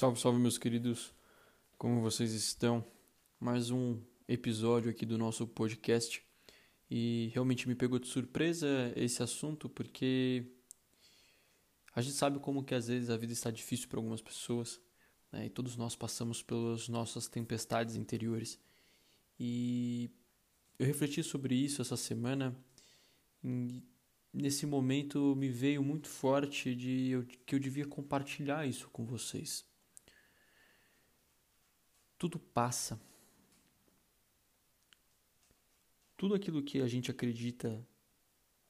Salve, salve, meus queridos. Como vocês estão? Mais um episódio aqui do nosso podcast. E realmente me pegou de surpresa esse assunto porque a gente sabe como que às vezes a vida está difícil para algumas pessoas, né? E todos nós passamos pelas nossas tempestades interiores. E eu refleti sobre isso essa semana. E nesse momento me veio muito forte de que eu devia compartilhar isso com vocês. Tudo passa. Tudo aquilo que a gente acredita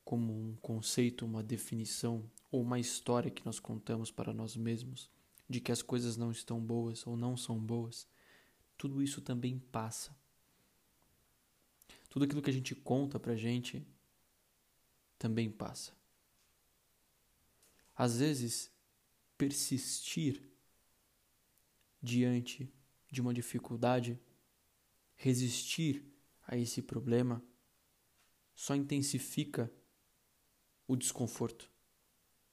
como um conceito, uma definição ou uma história que nós contamos para nós mesmos de que as coisas não estão boas ou não são boas, tudo isso também passa. Tudo aquilo que a gente conta pra gente também passa. Às vezes, persistir diante de uma dificuldade, resistir a esse problema só intensifica o desconforto.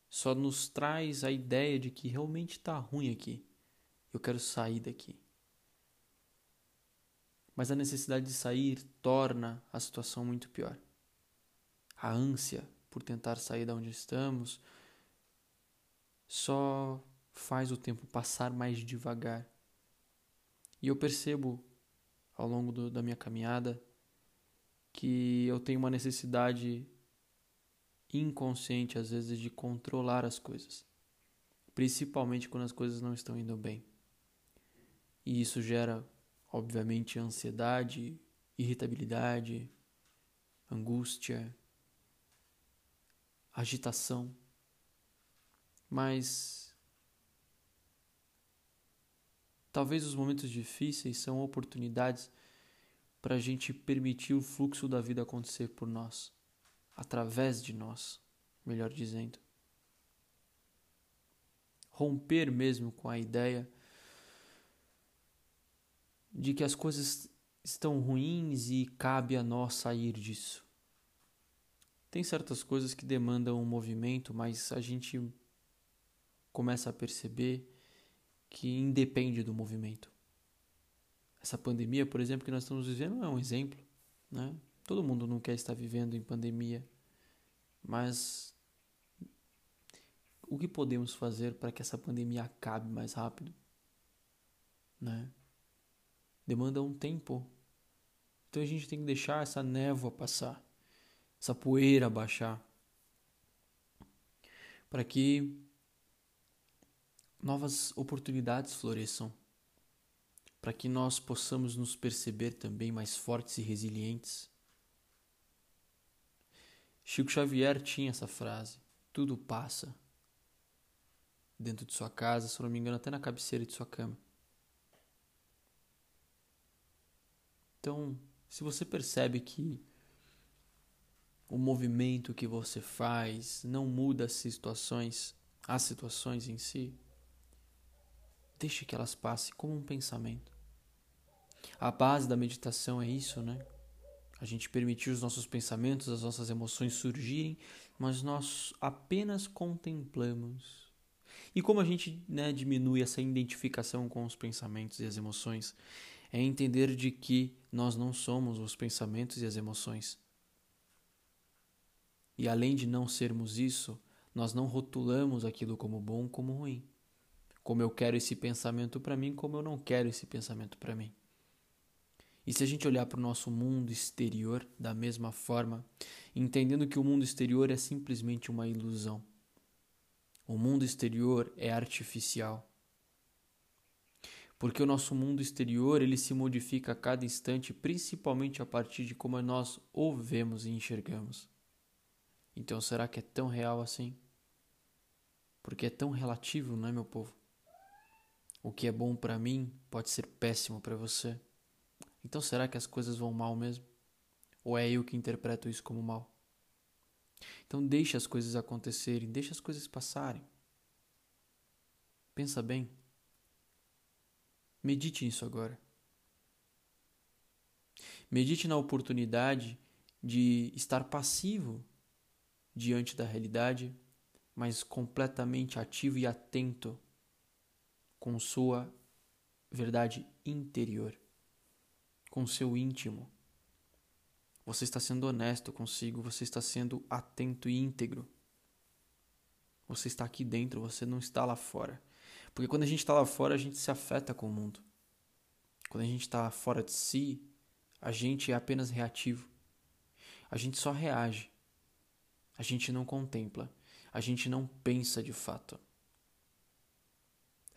Só nos traz a ideia de que realmente está ruim aqui. Eu quero sair daqui. Mas a necessidade de sair torna a situação muito pior. A ânsia por tentar sair da onde estamos só faz o tempo passar mais devagar e eu percebo ao longo do, da minha caminhada que eu tenho uma necessidade inconsciente às vezes de controlar as coisas, principalmente quando as coisas não estão indo bem. E isso gera, obviamente, ansiedade, irritabilidade, angústia, agitação. Mas Talvez os momentos difíceis são oportunidades para a gente permitir o fluxo da vida acontecer por nós, através de nós, melhor dizendo. Romper mesmo com a ideia de que as coisas estão ruins e cabe a nós sair disso. Tem certas coisas que demandam um movimento, mas a gente começa a perceber que independe do movimento. Essa pandemia, por exemplo, que nós estamos vivendo é um exemplo. Né? Todo mundo não quer estar vivendo em pandemia, mas o que podemos fazer para que essa pandemia acabe mais rápido? Né? Demanda um tempo. Então a gente tem que deixar essa névoa passar, essa poeira baixar, para que novas oportunidades floresçam, para que nós possamos nos perceber também mais fortes e resilientes. Chico Xavier tinha essa frase: tudo passa. Dentro de sua casa, se não me engano, até na cabeceira de sua cama. Então, se você percebe que o movimento que você faz não muda as situações, as situações em si, Deixe que elas passem como um pensamento. A base da meditação é isso, né? A gente permitir os nossos pensamentos, as nossas emoções surgirem, mas nós apenas contemplamos. E como a gente né, diminui essa identificação com os pensamentos e as emoções? É entender de que nós não somos os pensamentos e as emoções. E além de não sermos isso, nós não rotulamos aquilo como bom como ruim como eu quero esse pensamento para mim, como eu não quero esse pensamento para mim. E se a gente olhar para o nosso mundo exterior da mesma forma, entendendo que o mundo exterior é simplesmente uma ilusão. O mundo exterior é artificial. Porque o nosso mundo exterior, ele se modifica a cada instante, principalmente a partir de como nós o vemos e enxergamos. Então, será que é tão real assim? Porque é tão relativo, não é, meu povo? O que é bom para mim pode ser péssimo para você. Então será que as coisas vão mal mesmo? Ou é eu que interpreto isso como mal? Então deixe as coisas acontecerem, deixe as coisas passarem. Pensa bem. Medite nisso agora. Medite na oportunidade de estar passivo diante da realidade, mas completamente ativo e atento com sua verdade interior, com seu íntimo. Você está sendo honesto consigo, você está sendo atento e íntegro. Você está aqui dentro, você não está lá fora. Porque quando a gente está lá fora, a gente se afeta com o mundo. Quando a gente está fora de si, a gente é apenas reativo. A gente só reage. A gente não contempla. A gente não pensa de fato.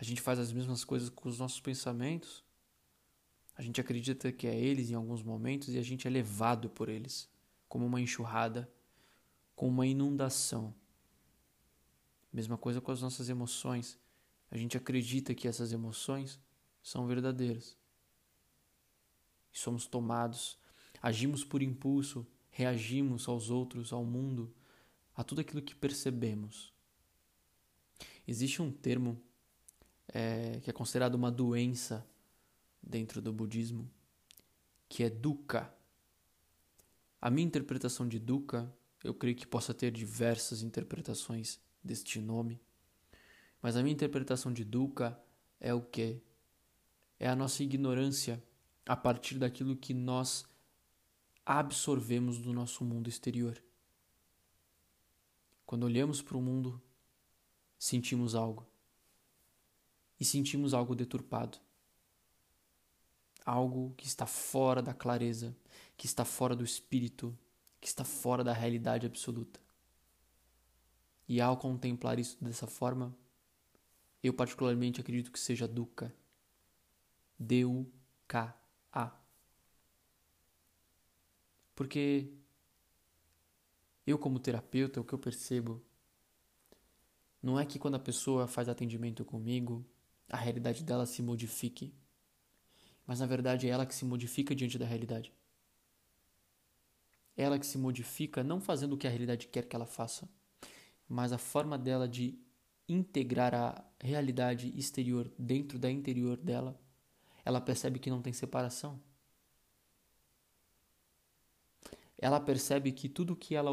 A gente faz as mesmas coisas com os nossos pensamentos. A gente acredita que é eles em alguns momentos e a gente é levado por eles, como uma enxurrada, como uma inundação. Mesma coisa com as nossas emoções. A gente acredita que essas emoções são verdadeiras. E somos tomados, agimos por impulso, reagimos aos outros, ao mundo, a tudo aquilo que percebemos. Existe um termo é, que é considerado uma doença dentro do budismo, que é dukkha. A minha interpretação de dukkha, eu creio que possa ter diversas interpretações deste nome, mas a minha interpretação de dukkha é o que? É a nossa ignorância a partir daquilo que nós absorvemos do nosso mundo exterior. Quando olhamos para o mundo, sentimos algo. E sentimos algo deturpado. Algo que está fora da clareza, que está fora do espírito, que está fora da realidade absoluta. E ao contemplar isso dessa forma, eu particularmente acredito que seja Dukkha. D-U-K-A. Porque eu, como terapeuta, o que eu percebo não é que quando a pessoa faz atendimento comigo, a realidade dela se modifique, mas na verdade é ela que se modifica diante da realidade. Ela que se modifica não fazendo o que a realidade quer que ela faça, mas a forma dela de integrar a realidade exterior dentro da interior dela, ela percebe que não tem separação. Ela percebe que tudo que ela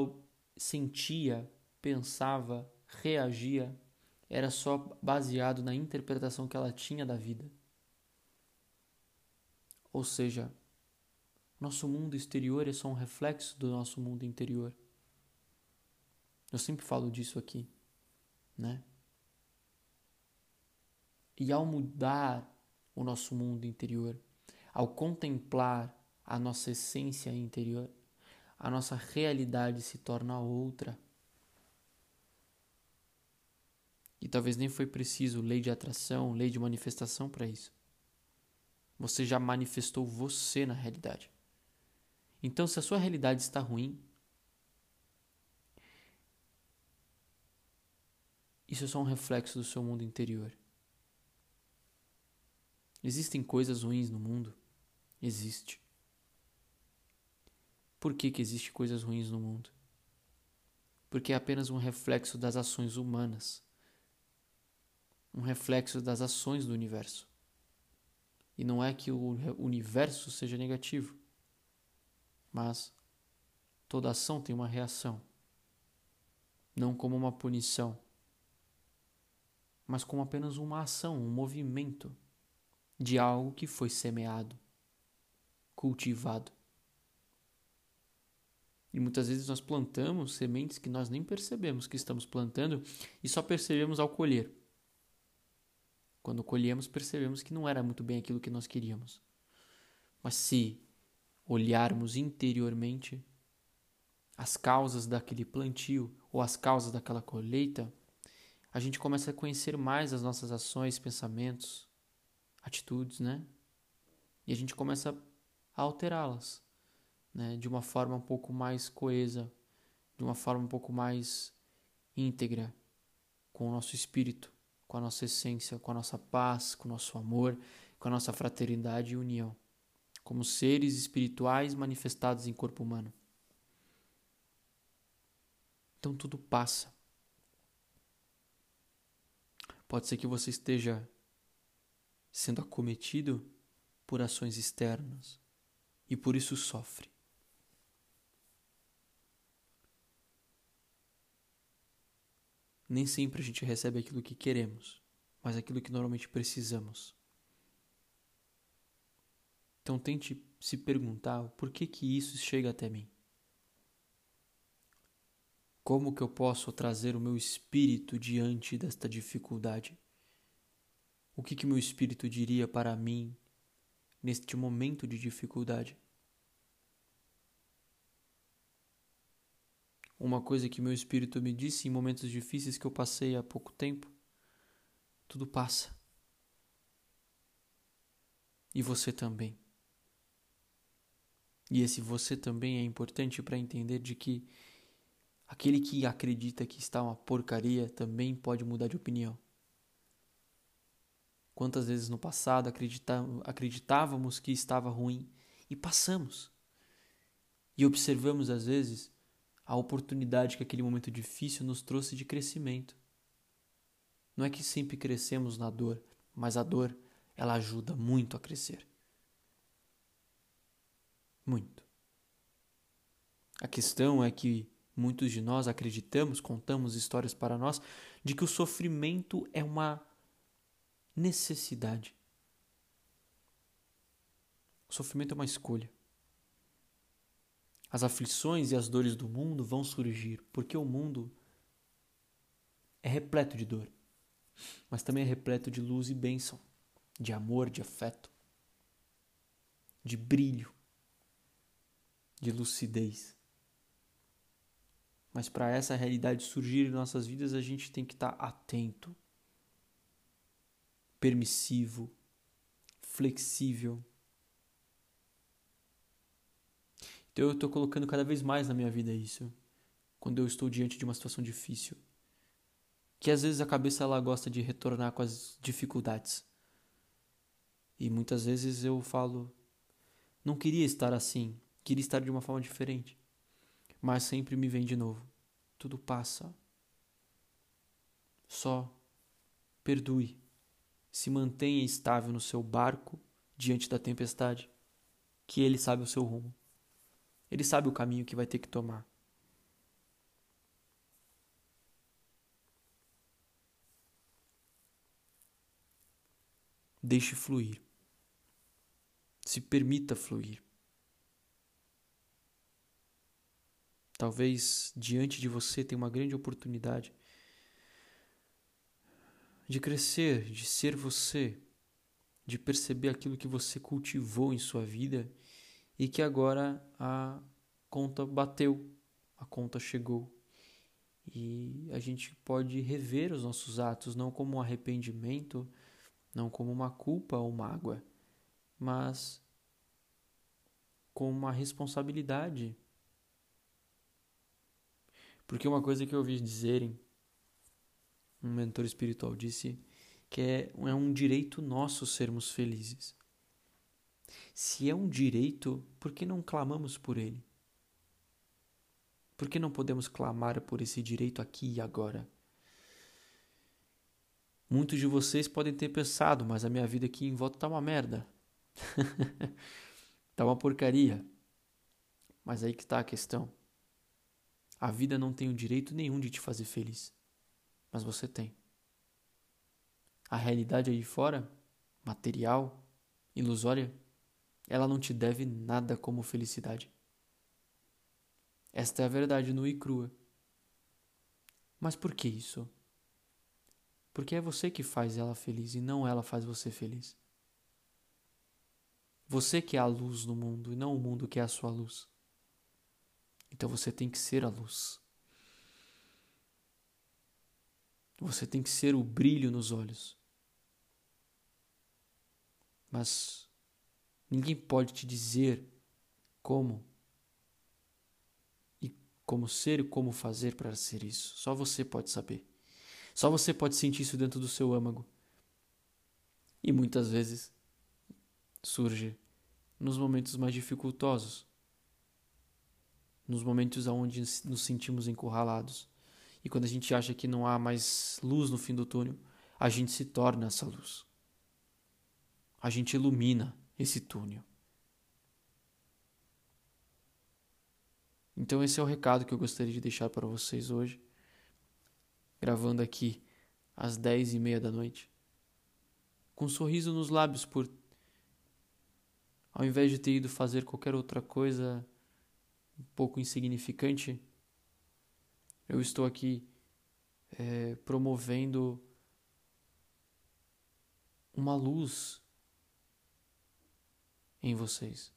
sentia, pensava, reagia era só baseado na interpretação que ela tinha da vida. Ou seja, nosso mundo exterior é só um reflexo do nosso mundo interior. Eu sempre falo disso aqui, né? E ao mudar o nosso mundo interior, ao contemplar a nossa essência interior, a nossa realidade se torna outra. E talvez nem foi preciso lei de atração, lei de manifestação para isso. Você já manifestou você na realidade. Então, se a sua realidade está ruim, isso é só um reflexo do seu mundo interior. Existem coisas ruins no mundo? Existe. Por que, que existe coisas ruins no mundo? Porque é apenas um reflexo das ações humanas. Um reflexo das ações do universo. E não é que o universo seja negativo, mas toda ação tem uma reação. Não como uma punição, mas como apenas uma ação, um movimento de algo que foi semeado, cultivado. E muitas vezes nós plantamos sementes que nós nem percebemos que estamos plantando e só percebemos ao colher. Quando colhemos, percebemos que não era muito bem aquilo que nós queríamos. Mas se olharmos interiormente as causas daquele plantio ou as causas daquela colheita, a gente começa a conhecer mais as nossas ações, pensamentos, atitudes, né? E a gente começa a alterá-las, né? De uma forma um pouco mais coesa, de uma forma um pouco mais íntegra, com o nosso espírito, com a nossa essência, com a nossa paz, com o nosso amor, com a nossa fraternidade e união, como seres espirituais manifestados em corpo humano. Então tudo passa. Pode ser que você esteja sendo acometido por ações externas e por isso sofre. Nem sempre a gente recebe aquilo que queremos, mas aquilo que normalmente precisamos. Então tente se perguntar por que que isso chega até mim. Como que eu posso trazer o meu espírito diante desta dificuldade? O que que meu espírito diria para mim neste momento de dificuldade? Uma coisa que meu espírito me disse em momentos difíceis que eu passei há pouco tempo: tudo passa. E você também. E esse você também é importante para entender de que Aquele que acredita que está uma porcaria também pode mudar de opinião. Quantas vezes no passado acreditávamos que estava ruim e passamos. E observamos às vezes a oportunidade que aquele momento difícil nos trouxe de crescimento. Não é que sempre crescemos na dor, mas a dor ela ajuda muito a crescer. Muito. A questão é que Muitos de nós acreditamos, contamos histórias para nós, de que o sofrimento é uma necessidade. O sofrimento é uma escolha. As aflições e as dores do mundo vão surgir, porque o mundo é repleto de dor, mas também é repleto de luz e bênção, de amor, de afeto, de brilho, de lucidez. Mas para essa realidade surgir em nossas vidas, a gente tem que estar atento, permissivo, flexível. Então eu estou colocando cada vez mais na minha vida isso, quando eu estou diante de uma situação difícil. Que às vezes a cabeça ela gosta de retornar com as dificuldades. E muitas vezes eu falo, não queria estar assim, queria estar de uma forma diferente mas sempre me vem de novo. Tudo passa. Só perdoe. Se mantenha estável no seu barco diante da tempestade, que ele sabe o seu rumo. Ele sabe o caminho que vai ter que tomar. Deixe fluir. Se permita fluir. Talvez diante de você tenha uma grande oportunidade de crescer, de ser você, de perceber aquilo que você cultivou em sua vida e que agora a conta bateu, a conta chegou. E a gente pode rever os nossos atos não como um arrependimento, não como uma culpa ou mágoa, mas como uma responsabilidade porque uma coisa que eu ouvi dizerem, um mentor espiritual disse que é, é um direito nosso sermos felizes. Se é um direito, por que não clamamos por ele? Por que não podemos clamar por esse direito aqui e agora? Muitos de vocês podem ter pensado, mas a minha vida aqui em volta tá uma merda. tá uma porcaria. Mas aí que está a questão. A vida não tem o direito nenhum de te fazer feliz, mas você tem. A realidade aí fora, material, ilusória, ela não te deve nada como felicidade. Esta é a verdade nua e crua. Mas por que isso? Porque é você que faz ela feliz e não ela faz você feliz. Você que é a luz no mundo e não o mundo que é a sua luz. Então você tem que ser a luz. Você tem que ser o brilho nos olhos. Mas ninguém pode te dizer como e como ser e como fazer para ser isso. Só você pode saber. Só você pode sentir isso dentro do seu âmago. E muitas vezes surge nos momentos mais dificultosos nos momentos onde nos sentimos encurralados. E quando a gente acha que não há mais luz no fim do túnel, a gente se torna essa luz. A gente ilumina esse túnel. Então, esse é o recado que eu gostaria de deixar para vocês hoje, gravando aqui às dez e meia da noite. com um sorriso nos lábios por ao invés de ter ido fazer qualquer outra coisa um pouco insignificante, eu estou aqui é, promovendo uma luz em vocês.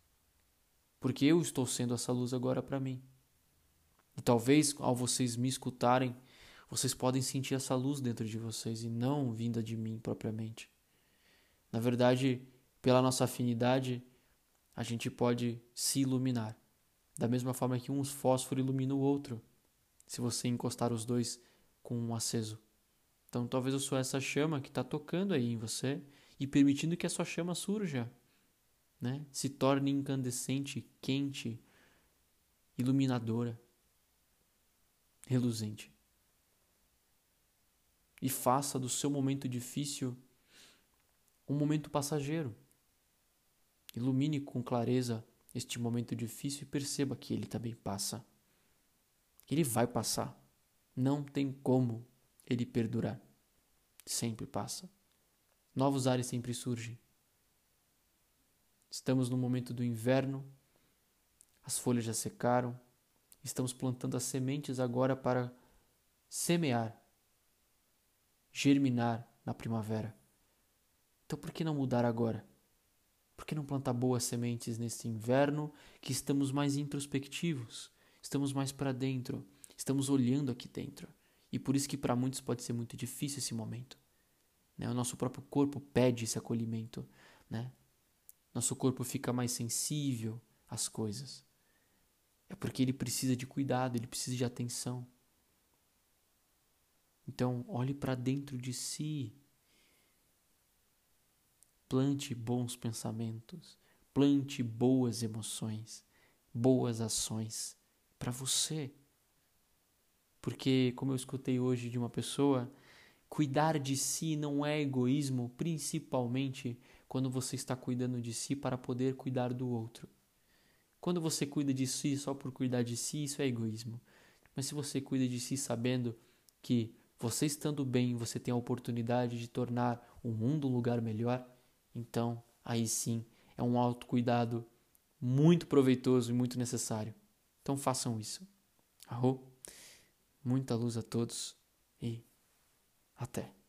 Porque eu estou sendo essa luz agora para mim. E talvez ao vocês me escutarem, vocês podem sentir essa luz dentro de vocês e não vinda de mim propriamente. Na verdade, pela nossa afinidade, a gente pode se iluminar. Da mesma forma que um fósforo ilumina o outro, se você encostar os dois com um aceso. Então talvez eu sou essa chama que está tocando aí em você e permitindo que a sua chama surja, né? se torne incandescente, quente, iluminadora, reluzente. E faça do seu momento difícil um momento passageiro. Ilumine com clareza este momento difícil e perceba que ele também passa. Ele vai passar. Não tem como ele perdurar. Sempre passa. Novos ares sempre surgem. Estamos no momento do inverno, as folhas já secaram, estamos plantando as sementes agora para semear, germinar na primavera. Então por que não mudar agora? Por que não plantar boas sementes neste inverno que estamos mais introspectivos, estamos mais para dentro, estamos olhando aqui dentro. E por isso que para muitos pode ser muito difícil esse momento. Né? O nosso próprio corpo pede esse acolhimento. Né? Nosso corpo fica mais sensível às coisas. É porque ele precisa de cuidado, ele precisa de atenção. Então, olhe para dentro de si Plante bons pensamentos, plante boas emoções, boas ações para você. Porque, como eu escutei hoje de uma pessoa, cuidar de si não é egoísmo, principalmente quando você está cuidando de si para poder cuidar do outro. Quando você cuida de si só por cuidar de si, isso é egoísmo. Mas se você cuida de si sabendo que você estando bem, você tem a oportunidade de tornar o mundo um lugar melhor, então aí sim é um autocuidado muito proveitoso e muito necessário. Então façam isso. Arro, muita luz a todos e até.